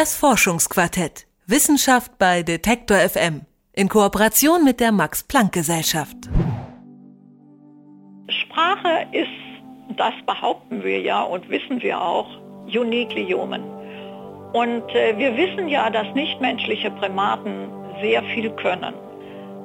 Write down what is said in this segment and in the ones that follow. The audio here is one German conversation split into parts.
Das Forschungsquartett. Wissenschaft bei Detektor FM. In Kooperation mit der Max-Planck-Gesellschaft. Sprache ist, das behaupten wir ja und wissen wir auch, uniquely human. Und äh, wir wissen ja, dass nichtmenschliche Primaten sehr viel können.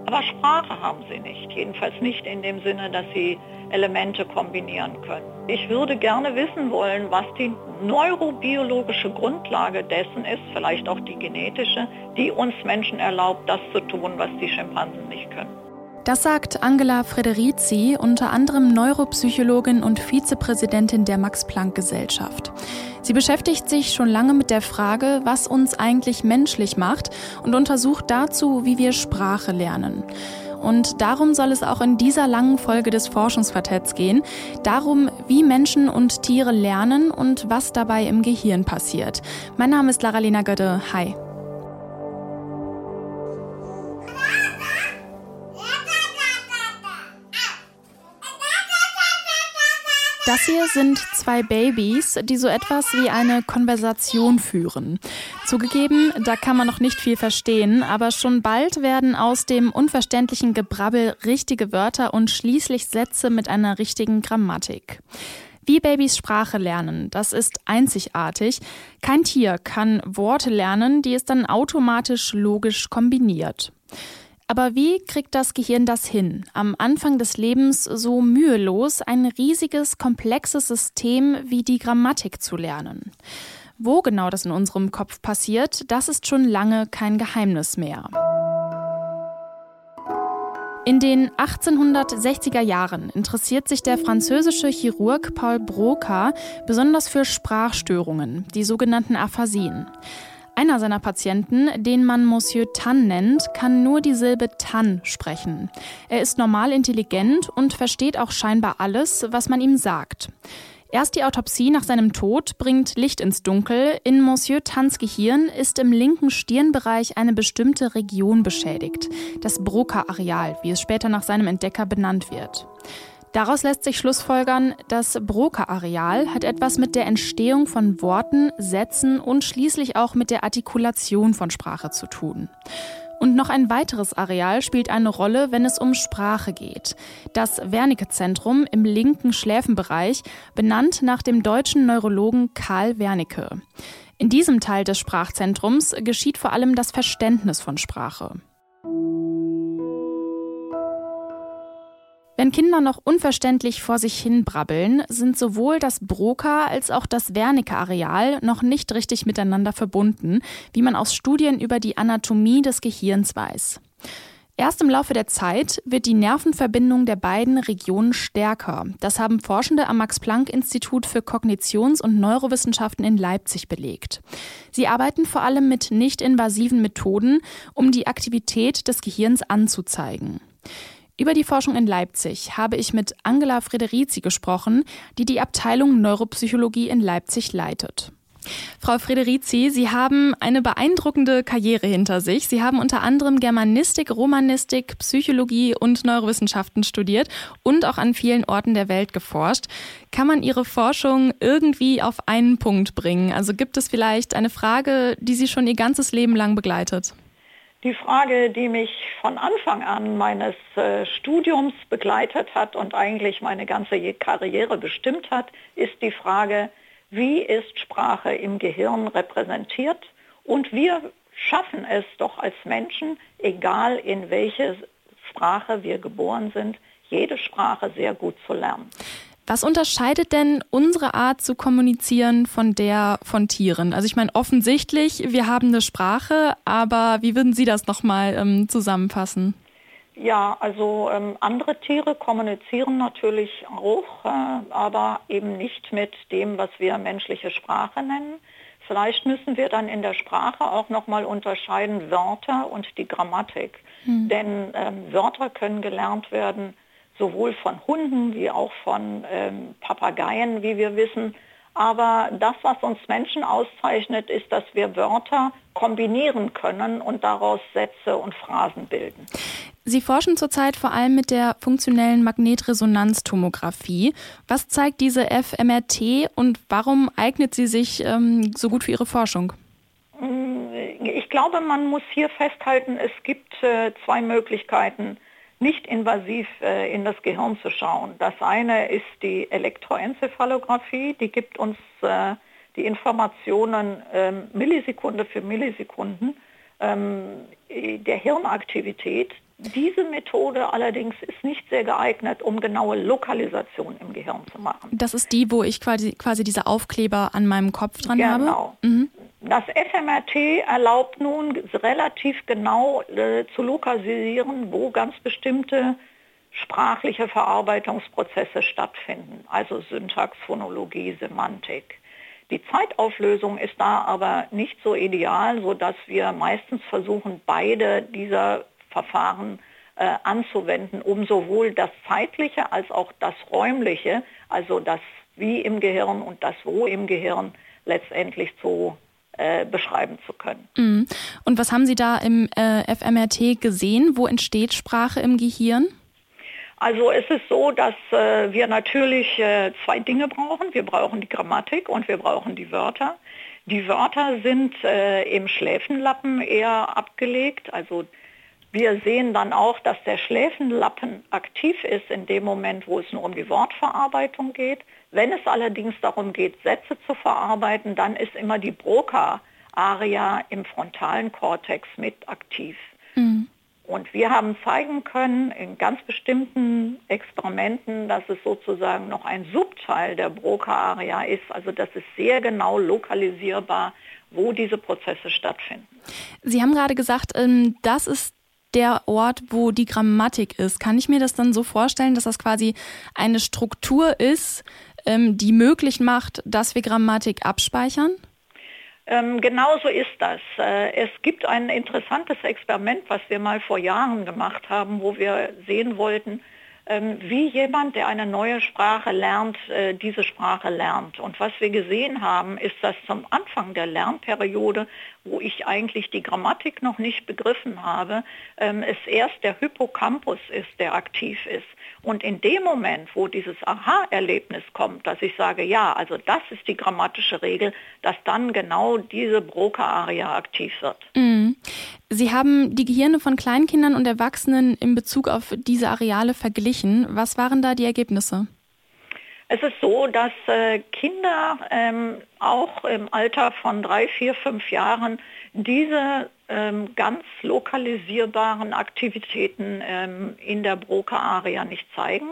Aber Sprache haben sie nicht, jedenfalls nicht in dem Sinne, dass sie Elemente kombinieren können. Ich würde gerne wissen wollen, was die neurobiologische Grundlage dessen ist, vielleicht auch die genetische, die uns Menschen erlaubt, das zu tun, was die Schimpansen nicht können. Das sagt Angela Frederici, unter anderem Neuropsychologin und Vizepräsidentin der Max-Planck-Gesellschaft. Sie beschäftigt sich schon lange mit der Frage, was uns eigentlich menschlich macht und untersucht dazu, wie wir Sprache lernen. Und darum soll es auch in dieser langen Folge des Forschungsquartetts gehen. Darum, wie Menschen und Tiere lernen und was dabei im Gehirn passiert. Mein Name ist Lara-Lena Götte. Hi. Das hier sind zwei Babys, die so etwas wie eine Konversation führen. Zugegeben, da kann man noch nicht viel verstehen, aber schon bald werden aus dem unverständlichen Gebrabbel richtige Wörter und schließlich Sätze mit einer richtigen Grammatik. Wie Babys Sprache lernen, das ist einzigartig. Kein Tier kann Worte lernen, die es dann automatisch logisch kombiniert. Aber wie kriegt das Gehirn das hin, am Anfang des Lebens so mühelos ein riesiges, komplexes System wie die Grammatik zu lernen? Wo genau das in unserem Kopf passiert, das ist schon lange kein Geheimnis mehr. In den 1860er Jahren interessiert sich der französische Chirurg Paul Broca besonders für Sprachstörungen, die sogenannten Aphasien. Einer seiner Patienten, den man Monsieur Tan nennt, kann nur die Silbe Tan sprechen. Er ist normal intelligent und versteht auch scheinbar alles, was man ihm sagt. Erst die Autopsie nach seinem Tod bringt Licht ins Dunkel. In Monsieur Tans Gehirn ist im linken Stirnbereich eine bestimmte Region beschädigt, das Broca-Areal, wie es später nach seinem Entdecker benannt wird. Daraus lässt sich schlussfolgern, das Broca-Areal hat etwas mit der Entstehung von Worten, Sätzen und schließlich auch mit der Artikulation von Sprache zu tun. Und noch ein weiteres Areal spielt eine Rolle, wenn es um Sprache geht. Das Wernicke-Zentrum im linken Schläfenbereich, benannt nach dem deutschen Neurologen Karl Wernicke. In diesem Teil des Sprachzentrums geschieht vor allem das Verständnis von Sprache. Wenn Kinder noch unverständlich vor sich hin brabbeln, sind sowohl das Broca als auch das Wernicke-Areal noch nicht richtig miteinander verbunden, wie man aus Studien über die Anatomie des Gehirns weiß. Erst im Laufe der Zeit wird die Nervenverbindung der beiden Regionen stärker. Das haben Forschende am Max-Planck-Institut für Kognitions- und Neurowissenschaften in Leipzig belegt. Sie arbeiten vor allem mit nicht-invasiven Methoden, um die Aktivität des Gehirns anzuzeigen. Über die Forschung in Leipzig habe ich mit Angela Frederici gesprochen, die die Abteilung Neuropsychologie in Leipzig leitet. Frau Frederici, Sie haben eine beeindruckende Karriere hinter sich. Sie haben unter anderem Germanistik, Romanistik, Psychologie und Neurowissenschaften studiert und auch an vielen Orten der Welt geforscht. Kann man Ihre Forschung irgendwie auf einen Punkt bringen? Also gibt es vielleicht eine Frage, die Sie schon Ihr ganzes Leben lang begleitet? Die Frage, die mich von Anfang an meines äh, Studiums begleitet hat und eigentlich meine ganze Karriere bestimmt hat, ist die Frage, wie ist Sprache im Gehirn repräsentiert? Und wir schaffen es doch als Menschen, egal in welche Sprache wir geboren sind, jede Sprache sehr gut zu lernen. Was unterscheidet denn unsere Art zu kommunizieren von der von Tieren? Also ich meine, offensichtlich, wir haben eine Sprache, aber wie würden Sie das nochmal ähm, zusammenfassen? Ja, also ähm, andere Tiere kommunizieren natürlich auch, äh, aber eben nicht mit dem, was wir menschliche Sprache nennen. Vielleicht müssen wir dann in der Sprache auch nochmal unterscheiden Wörter und die Grammatik. Hm. Denn ähm, Wörter können gelernt werden sowohl von Hunden wie auch von ähm, Papageien, wie wir wissen. Aber das, was uns Menschen auszeichnet, ist, dass wir Wörter kombinieren können und daraus Sätze und Phrasen bilden. Sie forschen zurzeit vor allem mit der funktionellen Magnetresonanztomographie. Was zeigt diese FMRT und warum eignet sie sich ähm, so gut für Ihre Forschung? glaube, man muss hier festhalten, es gibt äh, zwei Möglichkeiten, nicht invasiv äh, in das Gehirn zu schauen. Das eine ist die Elektroenzephalographie, die gibt uns äh, die Informationen ähm, Millisekunde für Millisekunden ähm, der Hirnaktivität. Diese Methode allerdings ist nicht sehr geeignet, um genaue Lokalisation im Gehirn zu machen. Das ist die, wo ich quasi, quasi diese Aufkleber an meinem Kopf dran genau. habe? Genau. Mhm. Das FMRT erlaubt nun relativ genau äh, zu lokalisieren, wo ganz bestimmte sprachliche Verarbeitungsprozesse stattfinden, also Syntax, Phonologie, Semantik. Die Zeitauflösung ist da aber nicht so ideal, sodass wir meistens versuchen, beide dieser Verfahren äh, anzuwenden, um sowohl das zeitliche als auch das räumliche, also das Wie im Gehirn und das Wo im Gehirn letztendlich zu äh, beschreiben zu können. Mhm. Und was haben Sie da im äh, FMRT gesehen? Wo entsteht Sprache im Gehirn? Also es ist so, dass äh, wir natürlich äh, zwei Dinge brauchen. Wir brauchen die Grammatik und wir brauchen die Wörter. Die Wörter sind äh, im Schläfenlappen eher abgelegt. Also wir sehen dann auch, dass der Schläfenlappen aktiv ist in dem Moment, wo es nur um die Wortverarbeitung geht. Wenn es allerdings darum geht, Sätze zu verarbeiten, dann ist immer die Broca-Aria im frontalen Kortex mit aktiv. Mhm. Und wir haben zeigen können in ganz bestimmten Experimenten, dass es sozusagen noch ein Subteil der Broca-Aria ist. Also das ist sehr genau lokalisierbar, wo diese Prozesse stattfinden. Sie haben gerade gesagt, ähm, das ist der Ort, wo die Grammatik ist. Kann ich mir das dann so vorstellen, dass das quasi eine Struktur ist, ähm, die möglich macht, dass wir Grammatik abspeichern? Ähm, genauso ist das. Äh, es gibt ein interessantes Experiment, was wir mal vor Jahren gemacht haben, wo wir sehen wollten, ähm, wie jemand, der eine neue Sprache lernt, äh, diese Sprache lernt. Und was wir gesehen haben, ist, dass zum Anfang der Lernperiode, wo ich eigentlich die Grammatik noch nicht begriffen habe, ähm, es erst der Hippocampus ist, der aktiv ist. Und in dem Moment, wo dieses Aha-Erlebnis kommt, dass ich sage, ja, also das ist die grammatische Regel, dass dann genau diese Broca-Aria aktiv wird. Mhm. Sie haben die Gehirne von Kleinkindern und Erwachsenen in Bezug auf diese Areale verglichen. Was waren da die Ergebnisse? Es ist so, dass äh, Kinder ähm, auch im Alter von drei, vier, fünf Jahren diese ähm, ganz lokalisierbaren Aktivitäten ähm, in der Broca-Aria nicht zeigen.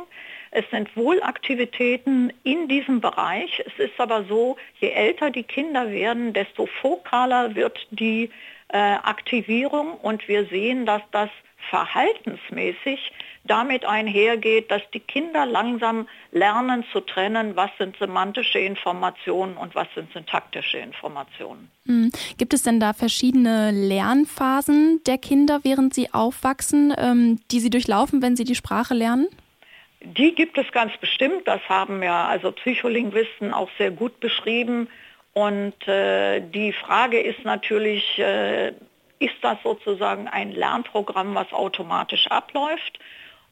Es sind wohl Aktivitäten in diesem Bereich. Es ist aber so, je älter die Kinder werden, desto fokaler wird die äh, Aktivierung und wir sehen, dass das verhaltensmäßig damit einhergeht, dass die Kinder langsam lernen zu trennen, was sind semantische Informationen und was sind syntaktische Informationen. Mhm. Gibt es denn da verschiedene Lernphasen der Kinder, während sie aufwachsen, ähm, die sie durchlaufen, wenn sie die Sprache lernen? Die gibt es ganz bestimmt. Das haben ja also Psycholinguisten auch sehr gut beschrieben. Und äh, die Frage ist natürlich, äh, ist das sozusagen ein Lernprogramm, was automatisch abläuft?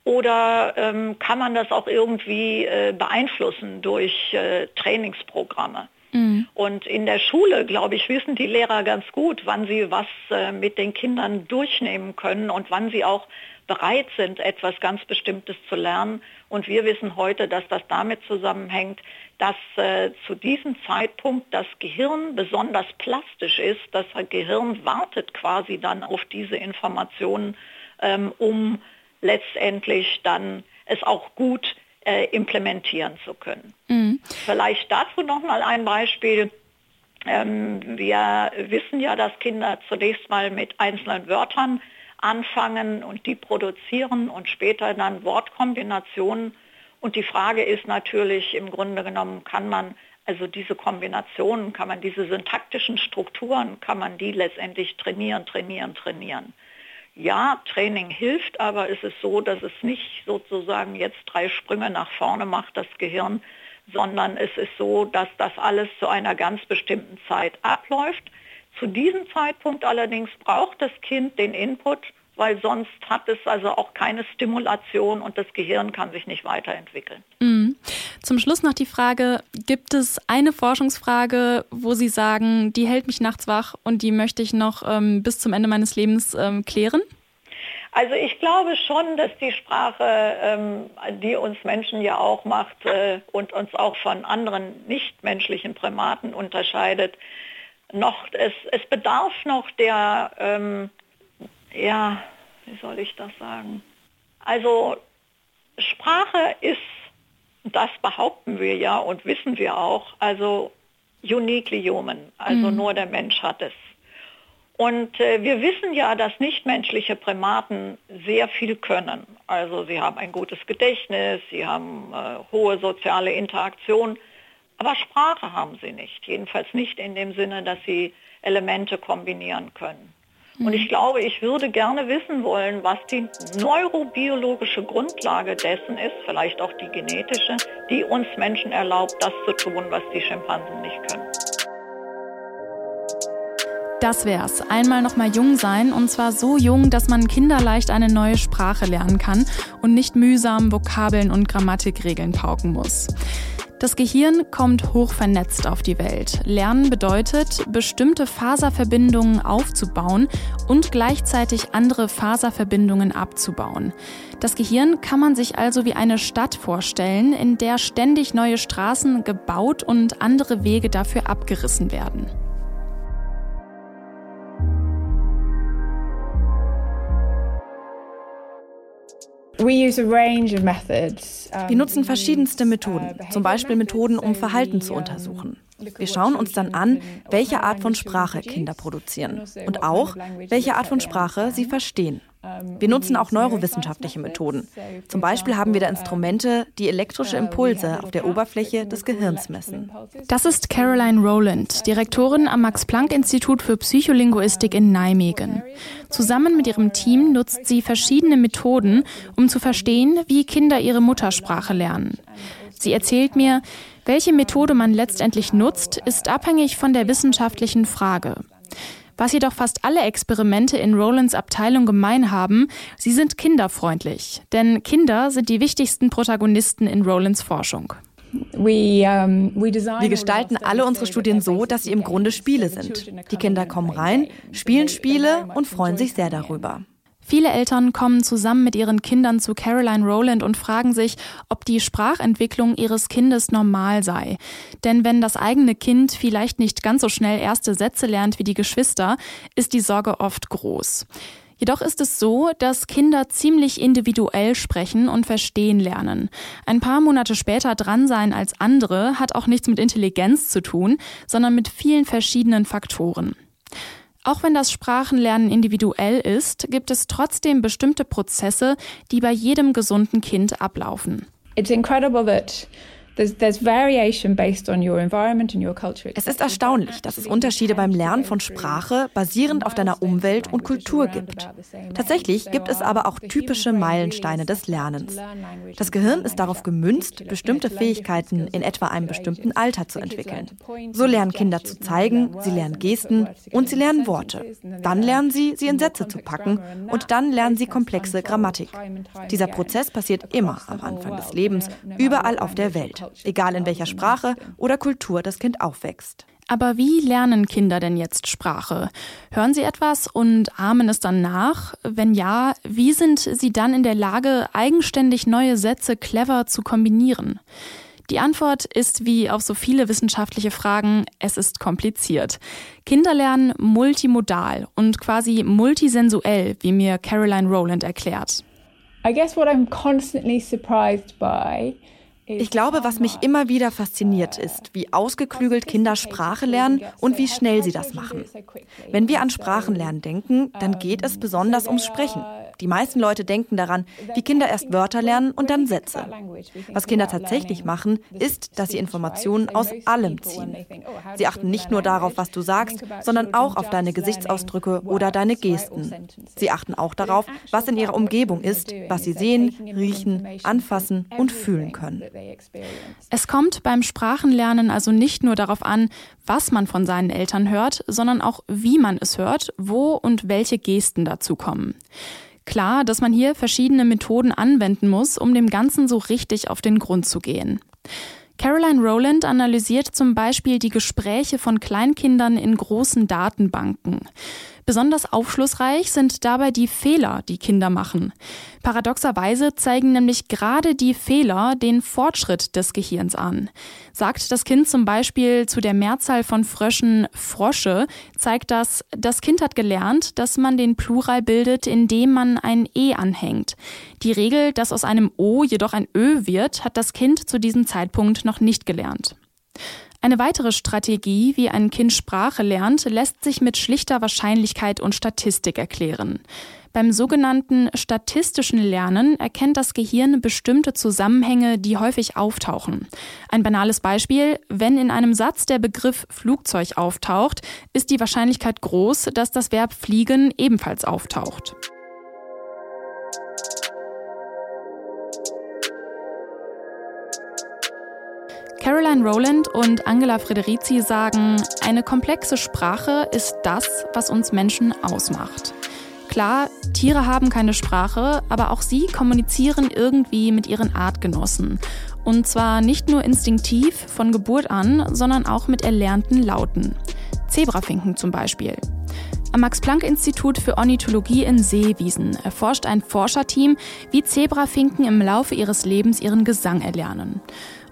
Oder ähm, kann man das auch irgendwie äh, beeinflussen durch äh, Trainingsprogramme? Mhm. Und in der Schule, glaube ich, wissen die Lehrer ganz gut, wann sie was äh, mit den Kindern durchnehmen können und wann sie auch bereit sind, etwas ganz Bestimmtes zu lernen. Und wir wissen heute, dass das damit zusammenhängt, dass äh, zu diesem Zeitpunkt das Gehirn besonders plastisch ist. Das Gehirn wartet quasi dann auf diese Informationen, ähm, um letztendlich dann es auch gut äh, implementieren zu können. Mhm. Vielleicht dazu noch mal ein Beispiel. Ähm, wir wissen ja, dass Kinder zunächst mal mit einzelnen Wörtern anfangen und die produzieren und später dann Wortkombinationen. Und die Frage ist natürlich im Grunde genommen, kann man also diese Kombinationen, kann man diese syntaktischen Strukturen, kann man die letztendlich trainieren, trainieren, trainieren ja, Training hilft, aber es ist so, dass es nicht sozusagen jetzt drei Sprünge nach vorne macht, das Gehirn, sondern es ist so, dass das alles zu einer ganz bestimmten Zeit abläuft. Zu diesem Zeitpunkt allerdings braucht das Kind den Input, weil sonst hat es also auch keine Stimulation und das Gehirn kann sich nicht weiterentwickeln. Mhm. Zum Schluss noch die Frage, gibt es eine Forschungsfrage, wo Sie sagen, die hält mich nachts wach und die möchte ich noch ähm, bis zum Ende meines Lebens ähm, klären? Also ich glaube schon, dass die Sprache, ähm, die uns Menschen ja auch macht äh, und uns auch von anderen nichtmenschlichen Primaten unterscheidet, noch, es, es bedarf noch der, ähm, ja, wie soll ich das sagen? Also Sprache ist, das behaupten wir ja und wissen wir auch, also uniquely human, also mhm. nur der Mensch hat es. Und äh, wir wissen ja, dass nichtmenschliche Primaten sehr viel können. Also sie haben ein gutes Gedächtnis, sie haben äh, hohe soziale Interaktion, aber Sprache haben sie nicht. Jedenfalls nicht in dem Sinne, dass sie Elemente kombinieren können. Und ich mhm. glaube, ich würde gerne wissen wollen, was die neurobiologische Grundlage dessen ist, vielleicht auch die genetische, die uns Menschen erlaubt, das zu tun, was die Schimpansen nicht können. Das wär's. Einmal noch mal jung sein und zwar so jung, dass man kinderleicht eine neue Sprache lernen kann und nicht mühsam Vokabeln und Grammatikregeln pauken muss. Das Gehirn kommt hoch vernetzt auf die Welt. Lernen bedeutet, bestimmte Faserverbindungen aufzubauen und gleichzeitig andere Faserverbindungen abzubauen. Das Gehirn kann man sich also wie eine Stadt vorstellen, in der ständig neue Straßen gebaut und andere Wege dafür abgerissen werden. Wir nutzen verschiedenste Methoden, uh, zum Beispiel Methoden, um Verhalten zu untersuchen. Wir schauen uns dann an, welche Art von Sprache Kinder produzieren also und auch, welche Art von Sprache sie verstehen. Wir nutzen auch neurowissenschaftliche Methoden. Zum Beispiel haben wir da Instrumente, die elektrische Impulse auf der Oberfläche des Gehirns messen. Das ist Caroline Rowland, Direktorin am Max-Planck-Institut für Psycholinguistik in Nijmegen. Zusammen mit ihrem Team nutzt sie verschiedene Methoden, um zu verstehen, wie Kinder ihre Muttersprache lernen. Sie erzählt mir, welche Methode man letztendlich nutzt, ist abhängig von der wissenschaftlichen Frage. Was jedoch fast alle Experimente in Rolands Abteilung gemein haben, sie sind kinderfreundlich. Denn Kinder sind die wichtigsten Protagonisten in Rolands Forschung. Wir gestalten alle unsere Studien so, dass sie im Grunde Spiele sind. Die Kinder kommen rein, spielen Spiele und freuen sich sehr darüber. Viele Eltern kommen zusammen mit ihren Kindern zu Caroline Rowland und fragen sich, ob die Sprachentwicklung ihres Kindes normal sei. Denn wenn das eigene Kind vielleicht nicht ganz so schnell erste Sätze lernt wie die Geschwister, ist die Sorge oft groß. Jedoch ist es so, dass Kinder ziemlich individuell sprechen und verstehen lernen. Ein paar Monate später dran sein als andere hat auch nichts mit Intelligenz zu tun, sondern mit vielen verschiedenen Faktoren. Auch wenn das Sprachenlernen individuell ist, gibt es trotzdem bestimmte Prozesse, die bei jedem gesunden Kind ablaufen. It's incredible that es ist erstaunlich, dass es Unterschiede beim Lernen von Sprache basierend auf deiner Umwelt und Kultur gibt. Tatsächlich gibt es aber auch typische Meilensteine des Lernens. Das Gehirn ist darauf gemünzt, bestimmte Fähigkeiten in etwa einem bestimmten Alter zu entwickeln. So lernen Kinder zu zeigen, sie lernen Gesten und sie lernen Worte. Dann lernen sie, sie in Sätze zu packen und dann lernen sie komplexe Grammatik. Dieser Prozess passiert immer am Anfang des Lebens, überall auf der Welt egal in welcher Sprache oder Kultur das Kind aufwächst. Aber wie lernen Kinder denn jetzt Sprache? Hören sie etwas und ahmen es dann nach? Wenn ja, wie sind sie dann in der Lage, eigenständig neue Sätze clever zu kombinieren? Die Antwort ist wie auf so viele wissenschaftliche Fragen, es ist kompliziert. Kinder lernen multimodal und quasi multisensuell, wie mir Caroline Rowland erklärt. I guess what I'm constantly surprised by ich glaube, was mich immer wieder fasziniert, ist, wie ausgeklügelt Kinder Sprache lernen und wie schnell sie das machen. Wenn wir an Sprachenlernen denken, dann geht es besonders ums Sprechen. Die meisten Leute denken daran, wie Kinder erst Wörter lernen und dann Sätze. Was Kinder tatsächlich machen, ist, dass sie Informationen aus allem ziehen. Sie achten nicht nur darauf, was du sagst, sondern auch auf deine Gesichtsausdrücke oder deine Gesten. Sie achten auch darauf, was in ihrer Umgebung ist, was sie sehen, riechen, anfassen und fühlen können. Es kommt beim Sprachenlernen also nicht nur darauf an, was man von seinen Eltern hört, sondern auch, wie man es hört, wo und welche Gesten dazu kommen. Klar, dass man hier verschiedene Methoden anwenden muss, um dem Ganzen so richtig auf den Grund zu gehen. Caroline Rowland analysiert zum Beispiel die Gespräche von Kleinkindern in großen Datenbanken. Besonders aufschlussreich sind dabei die Fehler, die Kinder machen. Paradoxerweise zeigen nämlich gerade die Fehler den Fortschritt des Gehirns an. Sagt das Kind zum Beispiel zu der Mehrzahl von Fröschen Frosche, zeigt das, das Kind hat gelernt, dass man den Plural bildet, indem man ein E anhängt. Die Regel, dass aus einem O jedoch ein Ö wird, hat das Kind zu diesem Zeitpunkt noch nicht gelernt. Eine weitere Strategie, wie ein Kind Sprache lernt, lässt sich mit schlichter Wahrscheinlichkeit und Statistik erklären. Beim sogenannten statistischen Lernen erkennt das Gehirn bestimmte Zusammenhänge, die häufig auftauchen. Ein banales Beispiel, wenn in einem Satz der Begriff Flugzeug auftaucht, ist die Wahrscheinlichkeit groß, dass das Verb fliegen ebenfalls auftaucht. Caroline Rowland und Angela Frederici sagen, eine komplexe Sprache ist das, was uns Menschen ausmacht. Klar, Tiere haben keine Sprache, aber auch sie kommunizieren irgendwie mit ihren Artgenossen. Und zwar nicht nur instinktiv von Geburt an, sondern auch mit erlernten Lauten. Zebrafinken zum Beispiel. Am Max-Planck-Institut für Ornithologie in Seewiesen erforscht ein Forscherteam, wie Zebrafinken im Laufe ihres Lebens ihren Gesang erlernen.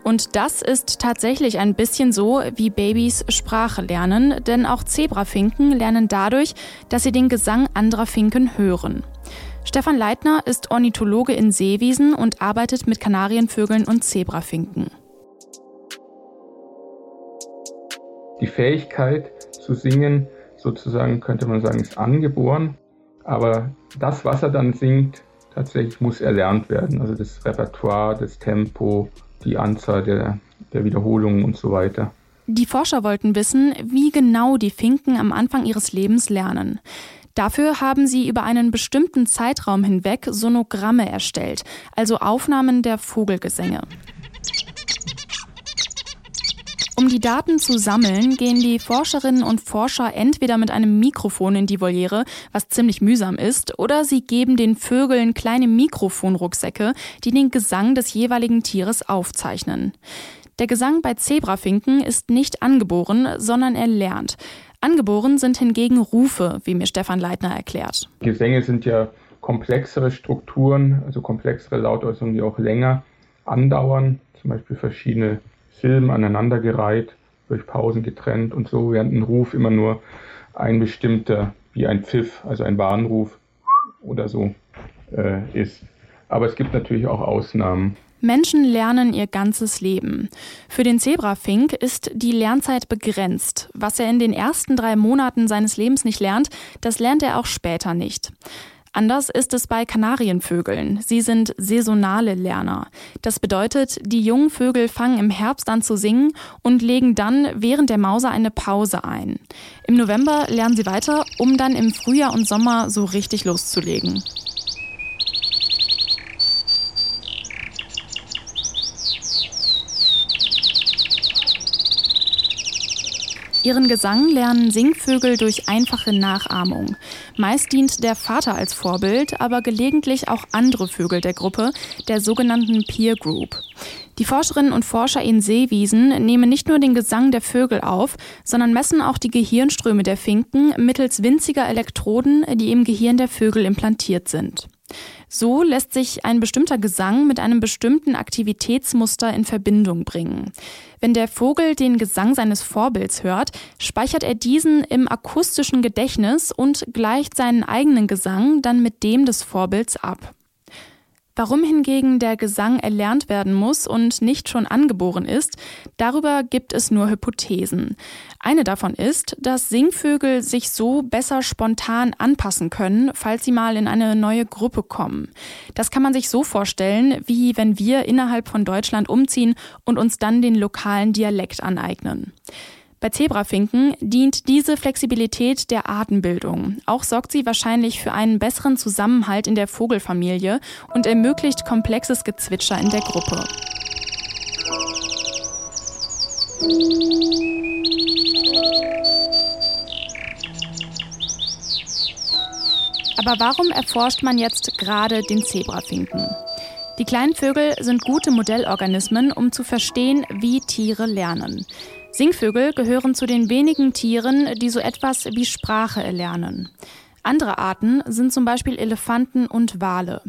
Und das ist tatsächlich ein bisschen so, wie Babys Sprache lernen, denn auch Zebrafinken lernen dadurch, dass sie den Gesang anderer Finken hören. Stefan Leitner ist Ornithologe in Seewiesen und arbeitet mit Kanarienvögeln und Zebrafinken. Die Fähigkeit zu singen, sozusagen könnte man sagen, ist angeboren, aber das, was er dann singt, tatsächlich muss erlernt werden. Also das Repertoire, das Tempo, die Anzahl der, der Wiederholungen und so weiter. Die Forscher wollten wissen, wie genau die Finken am Anfang ihres Lebens lernen. Dafür haben sie über einen bestimmten Zeitraum hinweg Sonogramme erstellt, also Aufnahmen der Vogelgesänge. Die Daten zu sammeln, gehen die Forscherinnen und Forscher entweder mit einem Mikrofon in die Voliere, was ziemlich mühsam ist, oder sie geben den Vögeln kleine Mikrofonrucksäcke, die den Gesang des jeweiligen Tieres aufzeichnen. Der Gesang bei Zebrafinken ist nicht angeboren, sondern erlernt. Angeboren sind hingegen Rufe, wie mir Stefan Leitner erklärt. Gesänge sind ja komplexere Strukturen, also komplexere Lautäußerungen, die auch länger andauern, zum Beispiel verschiedene Silben aneinandergereiht, durch Pausen getrennt und so, während ein Ruf immer nur ein bestimmter, wie ein Pfiff, also ein Warnruf oder so äh, ist. Aber es gibt natürlich auch Ausnahmen. Menschen lernen ihr ganzes Leben. Für den Zebrafink ist die Lernzeit begrenzt. Was er in den ersten drei Monaten seines Lebens nicht lernt, das lernt er auch später nicht. Anders ist es bei Kanarienvögeln. Sie sind saisonale Lerner. Das bedeutet, die jungen Vögel fangen im Herbst an zu singen und legen dann während der Mauser eine Pause ein. Im November lernen sie weiter, um dann im Frühjahr und Sommer so richtig loszulegen. Ihren Gesang lernen Singvögel durch einfache Nachahmung. Meist dient der Vater als Vorbild, aber gelegentlich auch andere Vögel der Gruppe, der sogenannten Peer Group. Die Forscherinnen und Forscher in Seewiesen nehmen nicht nur den Gesang der Vögel auf, sondern messen auch die Gehirnströme der Finken mittels winziger Elektroden, die im Gehirn der Vögel implantiert sind. So lässt sich ein bestimmter Gesang mit einem bestimmten Aktivitätsmuster in Verbindung bringen. Wenn der Vogel den Gesang seines Vorbilds hört, speichert er diesen im akustischen Gedächtnis und gleicht seinen eigenen Gesang dann mit dem des Vorbilds ab. Warum hingegen der Gesang erlernt werden muss und nicht schon angeboren ist, darüber gibt es nur Hypothesen. Eine davon ist, dass Singvögel sich so besser spontan anpassen können, falls sie mal in eine neue Gruppe kommen. Das kann man sich so vorstellen, wie wenn wir innerhalb von Deutschland umziehen und uns dann den lokalen Dialekt aneignen. Bei Zebrafinken dient diese Flexibilität der Artenbildung. Auch sorgt sie wahrscheinlich für einen besseren Zusammenhalt in der Vogelfamilie und ermöglicht komplexes Gezwitscher in der Gruppe. Aber warum erforscht man jetzt gerade den Zebrafinken? Die kleinen Vögel sind gute Modellorganismen, um zu verstehen, wie Tiere lernen. Singvögel gehören zu den wenigen Tieren, die so etwas wie Sprache erlernen. Andere Arten sind zum Beispiel Elefanten und Wale.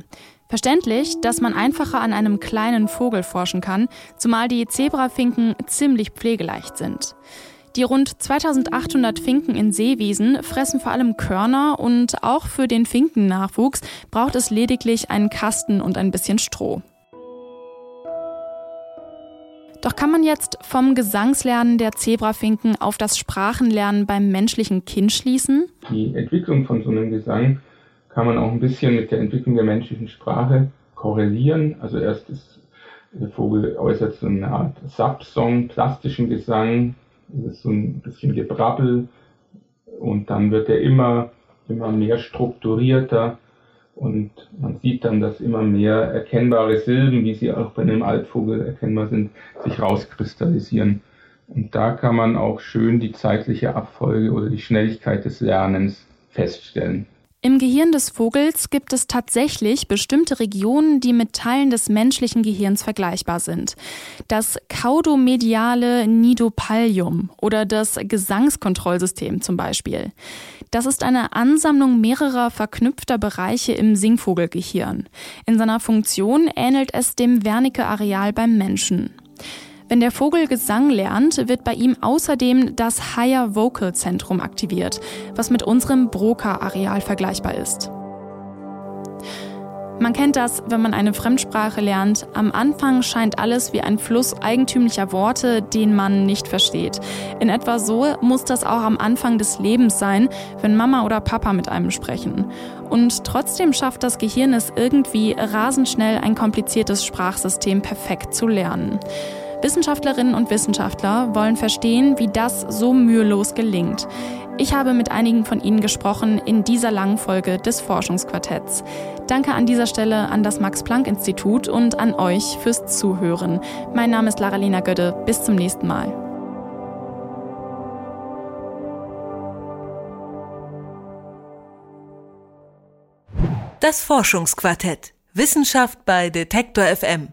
Verständlich, dass man einfacher an einem kleinen Vogel forschen kann, zumal die Zebrafinken ziemlich pflegeleicht sind. Die rund 2800 Finken in Seewiesen fressen vor allem Körner und auch für den Finkennachwuchs braucht es lediglich einen Kasten und ein bisschen Stroh. Doch kann man jetzt vom Gesangslernen der Zebrafinken auf das Sprachenlernen beim menschlichen Kind schließen? Die Entwicklung von so einem Gesang kann man auch ein bisschen mit der Entwicklung der menschlichen Sprache korrelieren. Also erst ist der Vogel äußert so eine Art Subsong, plastischen Gesang, das ist so ein bisschen Gebrabbel und dann wird er immer, immer mehr strukturierter und man sieht dann, dass immer mehr erkennbare Silben, wie sie auch bei einem Altvogel erkennbar sind, sich rauskristallisieren. Und da kann man auch schön die zeitliche Abfolge oder die Schnelligkeit des Lernens feststellen. Im Gehirn des Vogels gibt es tatsächlich bestimmte Regionen, die mit Teilen des menschlichen Gehirns vergleichbar sind. Das caudomediale Nidopallium oder das Gesangskontrollsystem zum Beispiel. Das ist eine Ansammlung mehrerer verknüpfter Bereiche im Singvogelgehirn. In seiner Funktion ähnelt es dem Wernicke-Areal beim Menschen. Wenn der Vogel Gesang lernt, wird bei ihm außerdem das Higher Vocal Zentrum aktiviert, was mit unserem Broca-Areal vergleichbar ist. Man kennt das, wenn man eine Fremdsprache lernt. Am Anfang scheint alles wie ein Fluss eigentümlicher Worte, den man nicht versteht. In etwa so muss das auch am Anfang des Lebens sein, wenn Mama oder Papa mit einem sprechen. Und trotzdem schafft das Gehirn es irgendwie rasend schnell ein kompliziertes Sprachsystem perfekt zu lernen. Wissenschaftlerinnen und Wissenschaftler wollen verstehen, wie das so mühelos gelingt. Ich habe mit einigen von Ihnen gesprochen in dieser langen Folge des Forschungsquartetts. Danke an dieser Stelle an das Max-Planck-Institut und an euch fürs Zuhören. Mein Name ist Lara-Lena Gödde. Bis zum nächsten Mal. Das Forschungsquartett. Wissenschaft bei Detektor FM